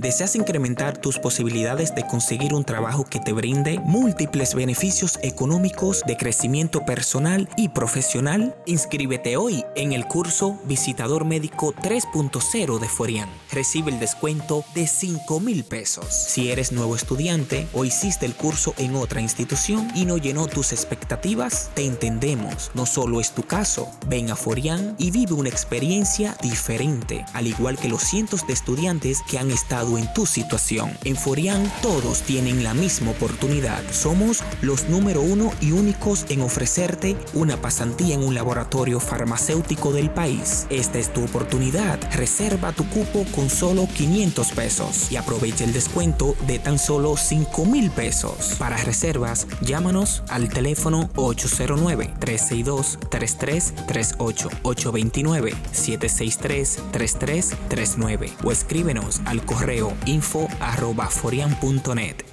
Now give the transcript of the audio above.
¿Deseas incrementar tus posibilidades de conseguir un trabajo que te brinde múltiples beneficios económicos de crecimiento personal y profesional? Inscríbete hoy en el curso Visitador Médico 3.0 de Forian. Recibe el descuento de 5 mil pesos. Si eres nuevo estudiante o hiciste el curso en otra institución y no llenó tus expectativas, te entendemos. No solo es tu caso. Ven a Forian y vive una experiencia diferente, al igual que los cientos de estudiantes que han estado en tu situación. En Forian todos tienen la misma oportunidad. Somos los número uno y únicos en ofrecerte una pasantía en un laboratorio farmacéutico del país. Esta es tu oportunidad. Reserva tu cupo con solo 500 pesos y aprovecha el descuento de tan solo 5 mil pesos. Para reservas, llámanos al teléfono 809-362-3338 829-763-3339 o escríbenos al correo info.forian.net.